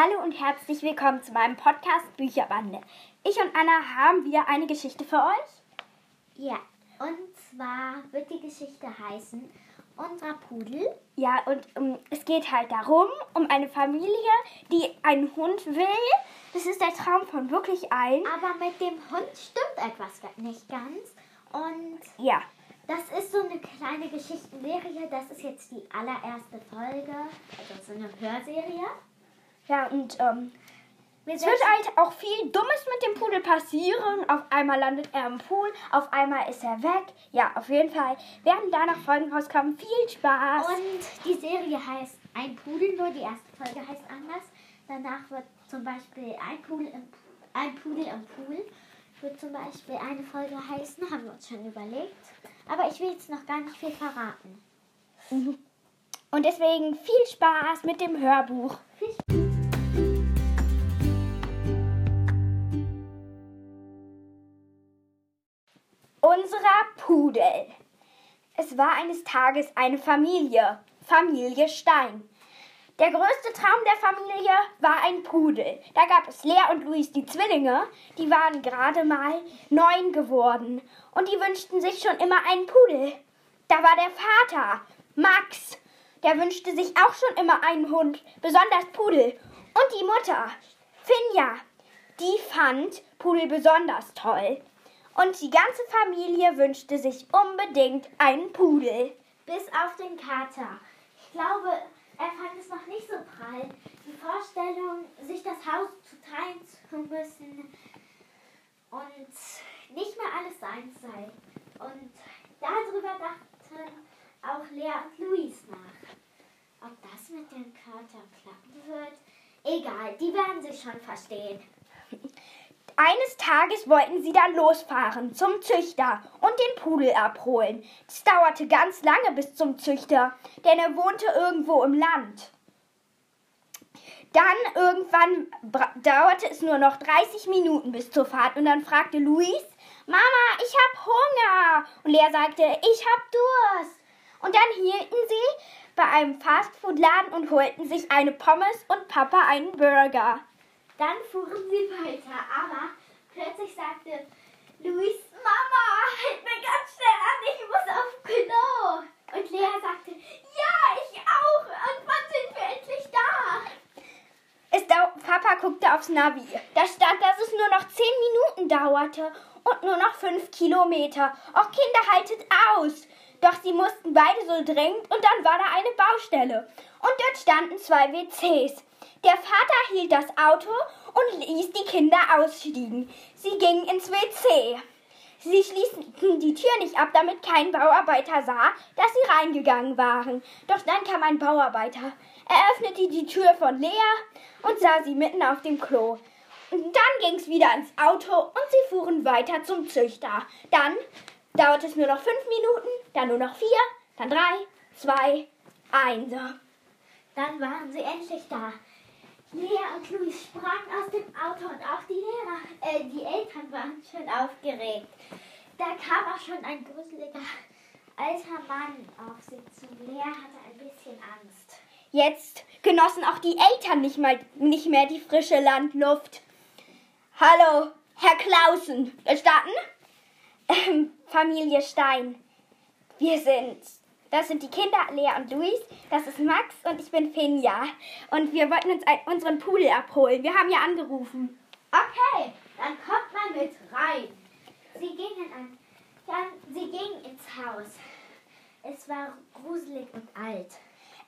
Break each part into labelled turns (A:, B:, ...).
A: Hallo und herzlich willkommen zu meinem Podcast Bücherbande. Ich und Anna haben wieder eine Geschichte für euch.
B: Ja, und zwar wird die Geschichte heißen Unser Pudel.
A: Ja, und um, es geht halt darum, um eine Familie, die einen Hund will. Das ist der Traum von wirklich allen.
B: Aber mit dem Hund stimmt etwas nicht ganz. Und
A: Ja,
B: das ist so eine kleine Geschichtenserie. Das ist jetzt die allererste Folge. Also so eine Hörserie.
A: Ja, und ähm, es wird halt auch viel Dummes mit dem Pudel passieren. Auf einmal landet er im Pool, auf einmal ist er weg. Ja, auf jeden Fall werden danach Folgen rauskommen. Viel Spaß.
B: Und die Serie heißt Ein Pudel, nur die erste Folge heißt anders. Danach wird zum Beispiel Ein Pudel im, ein Pudel im Pool. Wird zum Beispiel eine Folge heißen, haben wir uns schon überlegt. Aber ich will jetzt noch gar nicht viel verraten.
A: Und deswegen viel Spaß mit dem Hörbuch. Unserer Pudel. Es war eines Tages eine Familie, Familie Stein. Der größte Traum der Familie war ein Pudel. Da gab es Lea und Luis, die Zwillinge, die waren gerade mal neun geworden und die wünschten sich schon immer einen Pudel. Da war der Vater, Max, der wünschte sich auch schon immer einen Hund, besonders Pudel. Und die Mutter, Finja, die fand Pudel besonders toll. Und die ganze Familie wünschte sich unbedingt einen Pudel.
B: Bis auf den Kater. Ich glaube, er fand es noch nicht so prall. Die Vorstellung, sich das Haus zu teilen zu müssen und nicht mehr alles sein sei. Und darüber dachten auch Lea und Luis nach. Ob das mit dem Kater klappen wird? Egal, die werden sich schon verstehen.
A: Eines Tages wollten sie dann losfahren zum Züchter und den Pudel abholen. Das dauerte ganz lange bis zum Züchter, denn er wohnte irgendwo im Land. Dann irgendwann dauerte es nur noch 30 Minuten bis zur Fahrt und dann fragte Luis, Mama, ich hab Hunger. Und Lea sagte, ich hab Durst. Und dann hielten sie bei einem Fastfood-Laden und holten sich eine Pommes und Papa einen Burger.
B: Dann fuhren sie weiter, aber plötzlich sagte Luis, Mama, halt mir ganz schnell an, ich muss auf Klo. Und Lea sagte, ja, ich auch. Und wann sind wir endlich da?
A: Es dau Papa guckte aufs Navi. Da stand, dass es nur noch 10 Minuten dauerte und nur noch 5 Kilometer. Och, Kinder, haltet aus! Doch sie mussten beide so dringend und dann war da eine Baustelle. Und dort standen zwei WCs. Der Vater hielt das Auto und ließ die Kinder ausstiegen. Sie gingen ins WC. Sie schließen die Tür nicht ab, damit kein Bauarbeiter sah, dass sie reingegangen waren. Doch dann kam ein Bauarbeiter. Er öffnete die Tür von Lea und sah sie mitten auf dem Klo. Und dann ging's wieder ins Auto und sie fuhren weiter zum Züchter. Dann dauerte es nur noch fünf Minuten, dann nur noch vier, dann drei, zwei, eins.
B: Dann waren sie endlich da. Lea und Luis sprangen aus dem Auto und auch die Lehrer, äh, die Eltern waren schon aufgeregt. Da kam auch schon ein gruseliger alter Mann auf sie zu. Lea hatte ein bisschen Angst.
A: Jetzt genossen auch die Eltern nicht, mal, nicht mehr die frische Landluft. Hallo, Herr Klausen. Ähm, Familie Stein. Wir sind. Das sind die Kinder, Lea und Luis. Das ist Max und ich bin Finja. Und wir wollten uns unseren Pudel abholen. Wir haben ja angerufen.
B: Okay, dann kommt mal mit rein. Sie gingen an, dann, sie gingen ins Haus. Es war gruselig und alt.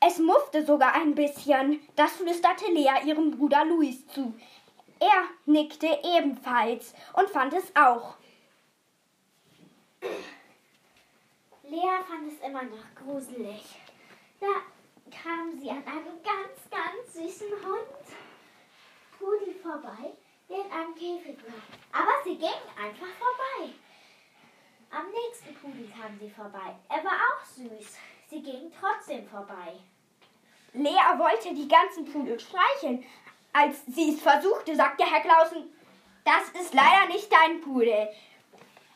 A: Es muffte sogar ein bisschen. Das flüsterte Lea ihrem Bruder Luis zu. Er nickte ebenfalls und fand es auch.
B: Lea fand es immer noch gruselig. Da kam sie an einem ganz, ganz süßen Hund, Pudel, vorbei, der in einem Käfig war. Aber sie ging einfach vorbei. Am nächsten Pudel kam sie vorbei. Er war auch süß. Sie ging trotzdem vorbei.
A: Lea wollte die ganzen Pudel streicheln. Als sie es versuchte, sagte Herr Klausen, das ist leider nicht dein Pudel.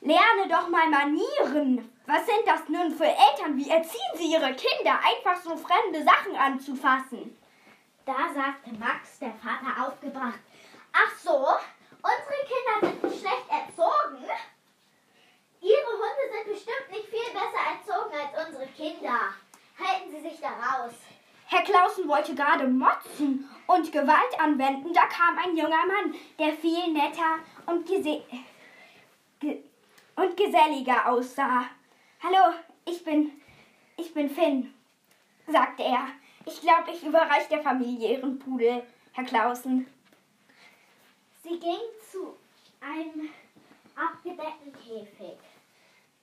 A: Lerne doch mal Manieren. Was sind das nun für Eltern? Wie erziehen sie ihre Kinder, einfach so fremde Sachen anzufassen?
B: Da sagte Max, der Vater, aufgebracht, ach so, unsere Kinder sind schlecht erzogen. Ihre Hunde sind bestimmt nicht viel besser erzogen als unsere Kinder. Halten Sie sich da raus.
A: Herr Clausen wollte gerade motzen und Gewalt anwenden, da kam ein junger Mann, der viel netter und, gese ge und geselliger aussah. Hallo, ich bin, ich bin Finn, sagte er. Ich glaube, ich überreiche der Familie ihren Pudel, Herr Clausen.
B: Sie ging zu einem abgedeckten Käfig.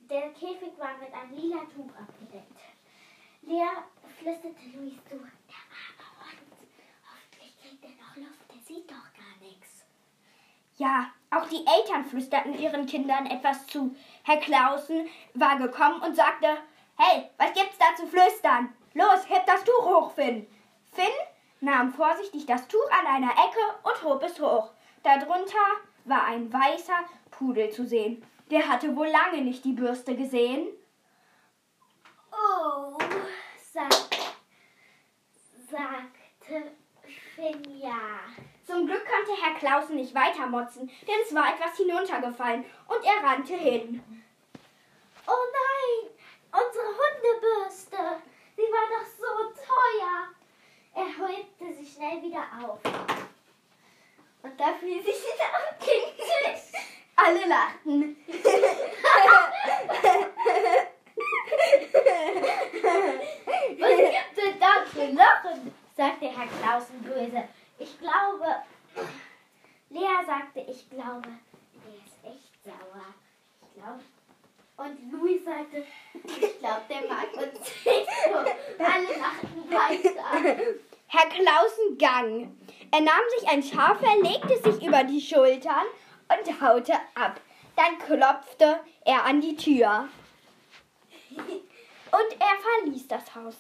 B: Der Käfig war mit einem lila Tuch abgedeckt. Lea flüsterte Luis zu. Der arme Hund. Hoffentlich kriegt er noch Luft. Der sieht doch gar nichts.
A: Ja, auch die Eltern flüsterten ihren Kindern etwas zu. Herr Clausen war gekommen und sagte, Hey, was gibt's da zu flüstern? Los, heb das Tuch hoch, Finn. Finn nahm vorsichtig das Tuch an einer Ecke und hob es hoch. Darunter war ein weißer Pudel zu sehen. Der hatte wohl lange nicht die Bürste gesehen.
B: Oh, sagt, sagte Finja.
A: Zum Glück konnte Herr Clausen nicht weitermotzen, denn es war etwas hinuntergefallen und er rannte hin.
B: Oh nein, unsere Hundebürste. Sie war doch so teuer. Er holte sie schnell wieder auf. Und da fiel sie wieder am Tisch.
A: Alle lachten.
B: Was gibt denn da zu lachen? sagte Herr Clausen böse. Ich glaube, Lea sagte, ich glaube, der ist echt sauer. Ich glaube. Und Louis sagte, ich glaube, der mag uns nicht so. Alle lachten weiter.
A: Herr Clausen gang. Er nahm sich ein Schafe, legte sich über die Schultern und haute ab. Dann klopfte er an die Tür. Und er verließ das Haus.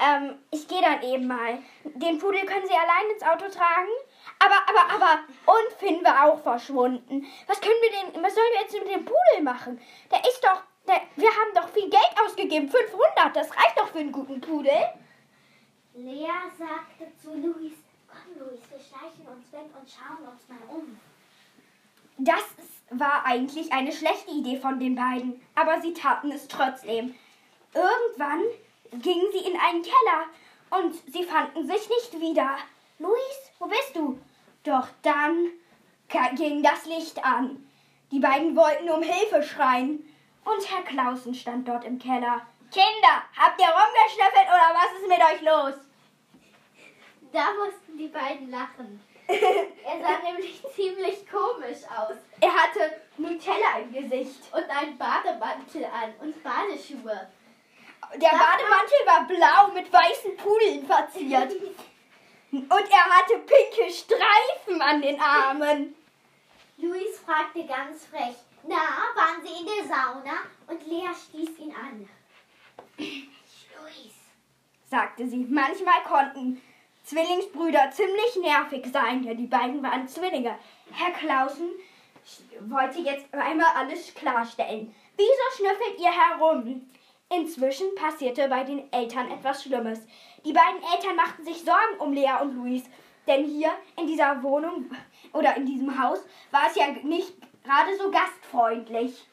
A: Ähm, ich gehe dann eben mal. Den Pudel können Sie allein ins Auto tragen. Aber, aber, aber, und Finn war auch verschwunden. Was können wir denn, was sollen wir jetzt mit dem Pudel machen? Der ist doch, der, wir haben doch viel Geld ausgegeben. 500, das reicht doch für einen guten Pudel.
B: Lea sagte zu Luis, komm Luis, wir schleichen uns weg und schauen uns mal um.
A: Das war eigentlich eine schlechte Idee von den beiden, aber sie taten es trotzdem. Irgendwann gingen sie in einen Keller und sie fanden sich nicht wieder. Luis, wo bist du? Doch dann ging das Licht an. Die beiden wollten um Hilfe schreien. Und Herr Clausen stand dort im Keller. Kinder, habt ihr rumgeschnüffelt oder was ist mit euch los?
B: Da mussten die beiden lachen. Er sah nämlich ziemlich komisch aus
A: Er hatte Nutella im Gesicht.
B: und einen Bademantel an und Badeschuhe.
A: Der Bademantel war blau mit weißen Pudeln verziert. Und er hatte pinke Streifen an den Armen.
B: Luis fragte ganz frech, na, waren Sie in der Sauna? Und Lea stieß ihn an. Luis,
A: sagte sie. Manchmal konnten Zwillingsbrüder ziemlich nervig sein, denn die beiden waren Zwillinge. Herr Clausen wollte jetzt einmal alles klarstellen. Wieso schnüffelt ihr herum? Inzwischen passierte bei den Eltern etwas Schlimmes. Die beiden Eltern machten sich Sorgen um Lea und Luis, denn hier in dieser Wohnung oder in diesem Haus war es ja nicht gerade so gastfreundlich.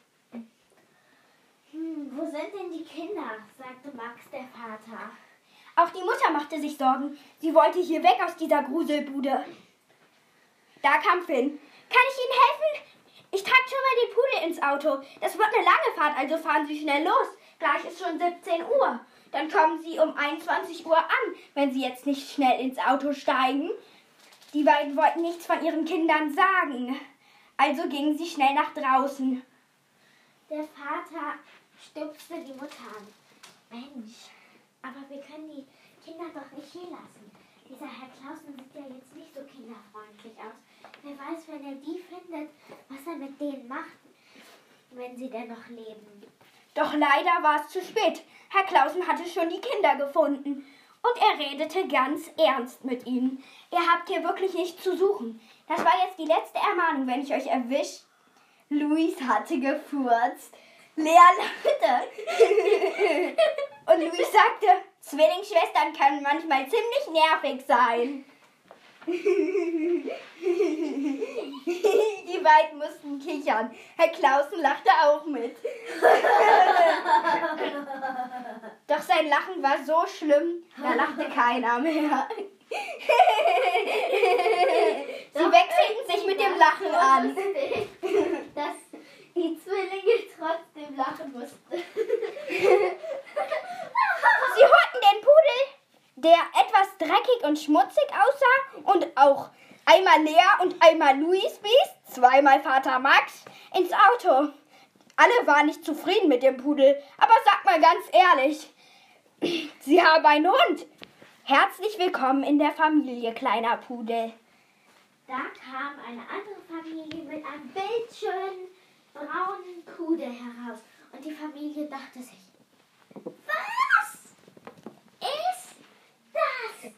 B: hm, wo sind denn die Kinder? sagte Max, der Vater.
A: Auch die Mutter machte sich Sorgen. Sie wollte hier weg aus dieser Gruselbude. Da kam Finn. Kann ich Ihnen helfen? Ich trage schon mal den Pudel ins Auto. Das wird eine lange Fahrt, also fahren Sie schnell los. Gleich ist schon 17 Uhr. Dann kommen Sie um 21 Uhr an, wenn Sie jetzt nicht schnell ins Auto steigen. Die beiden wollten nichts von ihren Kindern sagen. Also gingen sie schnell nach draußen.
B: Der Vater stupste die Mutter an. Mensch, aber wir können die Kinder doch nicht hier lassen. Dieser Herr Clausen sieht ja jetzt nicht so kinderfreundlich aus. Wer weiß, wenn er die findet, was er mit denen macht, wenn sie denn noch leben.
A: Doch leider war es zu spät. Herr Clausen hatte schon die Kinder gefunden. Und er redete ganz ernst mit ihnen. Ihr habt hier wirklich nichts zu suchen. Das war jetzt die letzte Ermahnung, wenn ich euch erwisch. Luis hatte gefurzt. Lea lachte. Und Luis sagte, Zwillingsschwestern können manchmal ziemlich nervig sein. Die beiden mussten kichern. Herr Klausen lachte auch mit. Doch sein Lachen war so schlimm, da lachte keiner mehr. Sie wechselten sich mit dem Lachen an.
B: Dass die Zwillinge trotzdem lachen mussten.
A: Sie holten den Pudel, der etwas dreckig und schmutzig aussah und auch einmal Lea und einmal Luis Biest, zweimal Vater Max, ins Auto. Alle waren nicht zufrieden mit dem Pudel, aber sag mal ganz ehrlich, Sie haben einen Hund. Herzlich willkommen in der Familie, kleiner Pudel.
B: Da kam eine andere Familie mit einem bildschönen braunen Pudel heraus. Und die Familie dachte sich, was ist?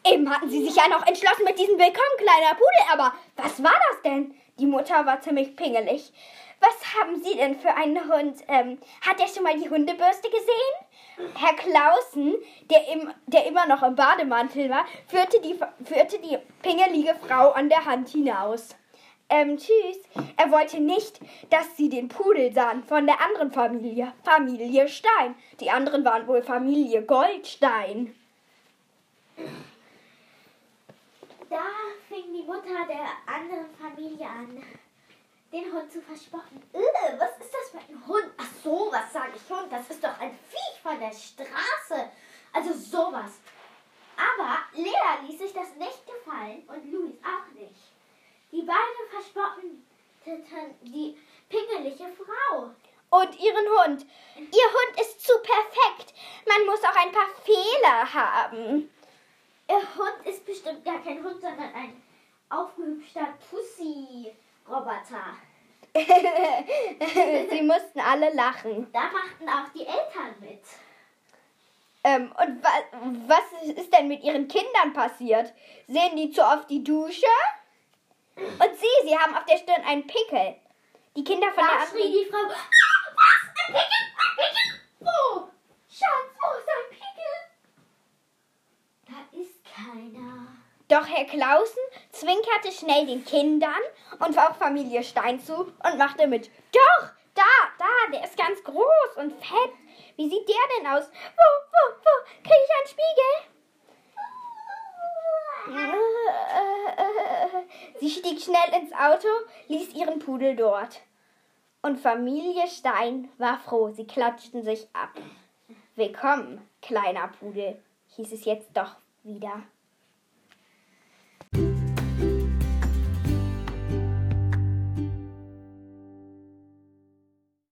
A: Eben hatten sie sich ja noch entschlossen mit diesem Willkommen, kleiner Pudel, aber was war das denn? Die Mutter war ziemlich pingelig. Was haben Sie denn für einen Hund? Ähm, hat er schon mal die Hundebürste gesehen? Herr Clausen, der, im, der immer noch im Bademantel war, führte die, führte die pingelige Frau an der Hand hinaus. Ähm, tschüss. Er wollte nicht, dass sie den Pudel sahen von der anderen Familie, Familie Stein. Die anderen waren wohl Familie Goldstein.
B: Da fing die Mutter der anderen Familie an, den Hund zu verspotten. Äh, was ist das für ein Hund? Ach so, was sage ich Hund? Das ist doch ein Viech von der Straße. Also sowas. Aber Lea ließ sich das nicht gefallen und Luis auch nicht. Die beiden verspotteten die pingelige Frau.
A: Und ihren Hund. Ihr Hund ist zu perfekt. Man muss auch ein paar Fehler haben.
B: Ihr Hund ist bestimmt gar kein Hund, sondern ein aufgehübschter Pussy-Roboter.
A: Sie mussten alle lachen.
B: Da machten auch die Eltern mit.
A: Ähm, und wa was ist denn mit ihren Kindern passiert? Sehen die zu oft die Dusche? Und sie, sie haben auf der Stirn einen Pickel. Die Kinder von
B: Da
A: der
B: schrie die Frau, ah, was, ein Pickel, wo? Schatz, wo ist ein Pickel? Da ist keiner.
A: Doch Herr Clausen zwinkerte schnell den Kindern und auch Familie Stein zu und machte mit. Doch, da, da, der ist ganz groß und fett. Wie sieht der denn aus? Wo, wo, wo? Kriege ich einen Spiegel? Sie stieg schnell ins Auto, ließ ihren Pudel dort. Und Familie Stein war froh, sie klatschten sich ab. Willkommen, kleiner Pudel, hieß es jetzt doch wieder.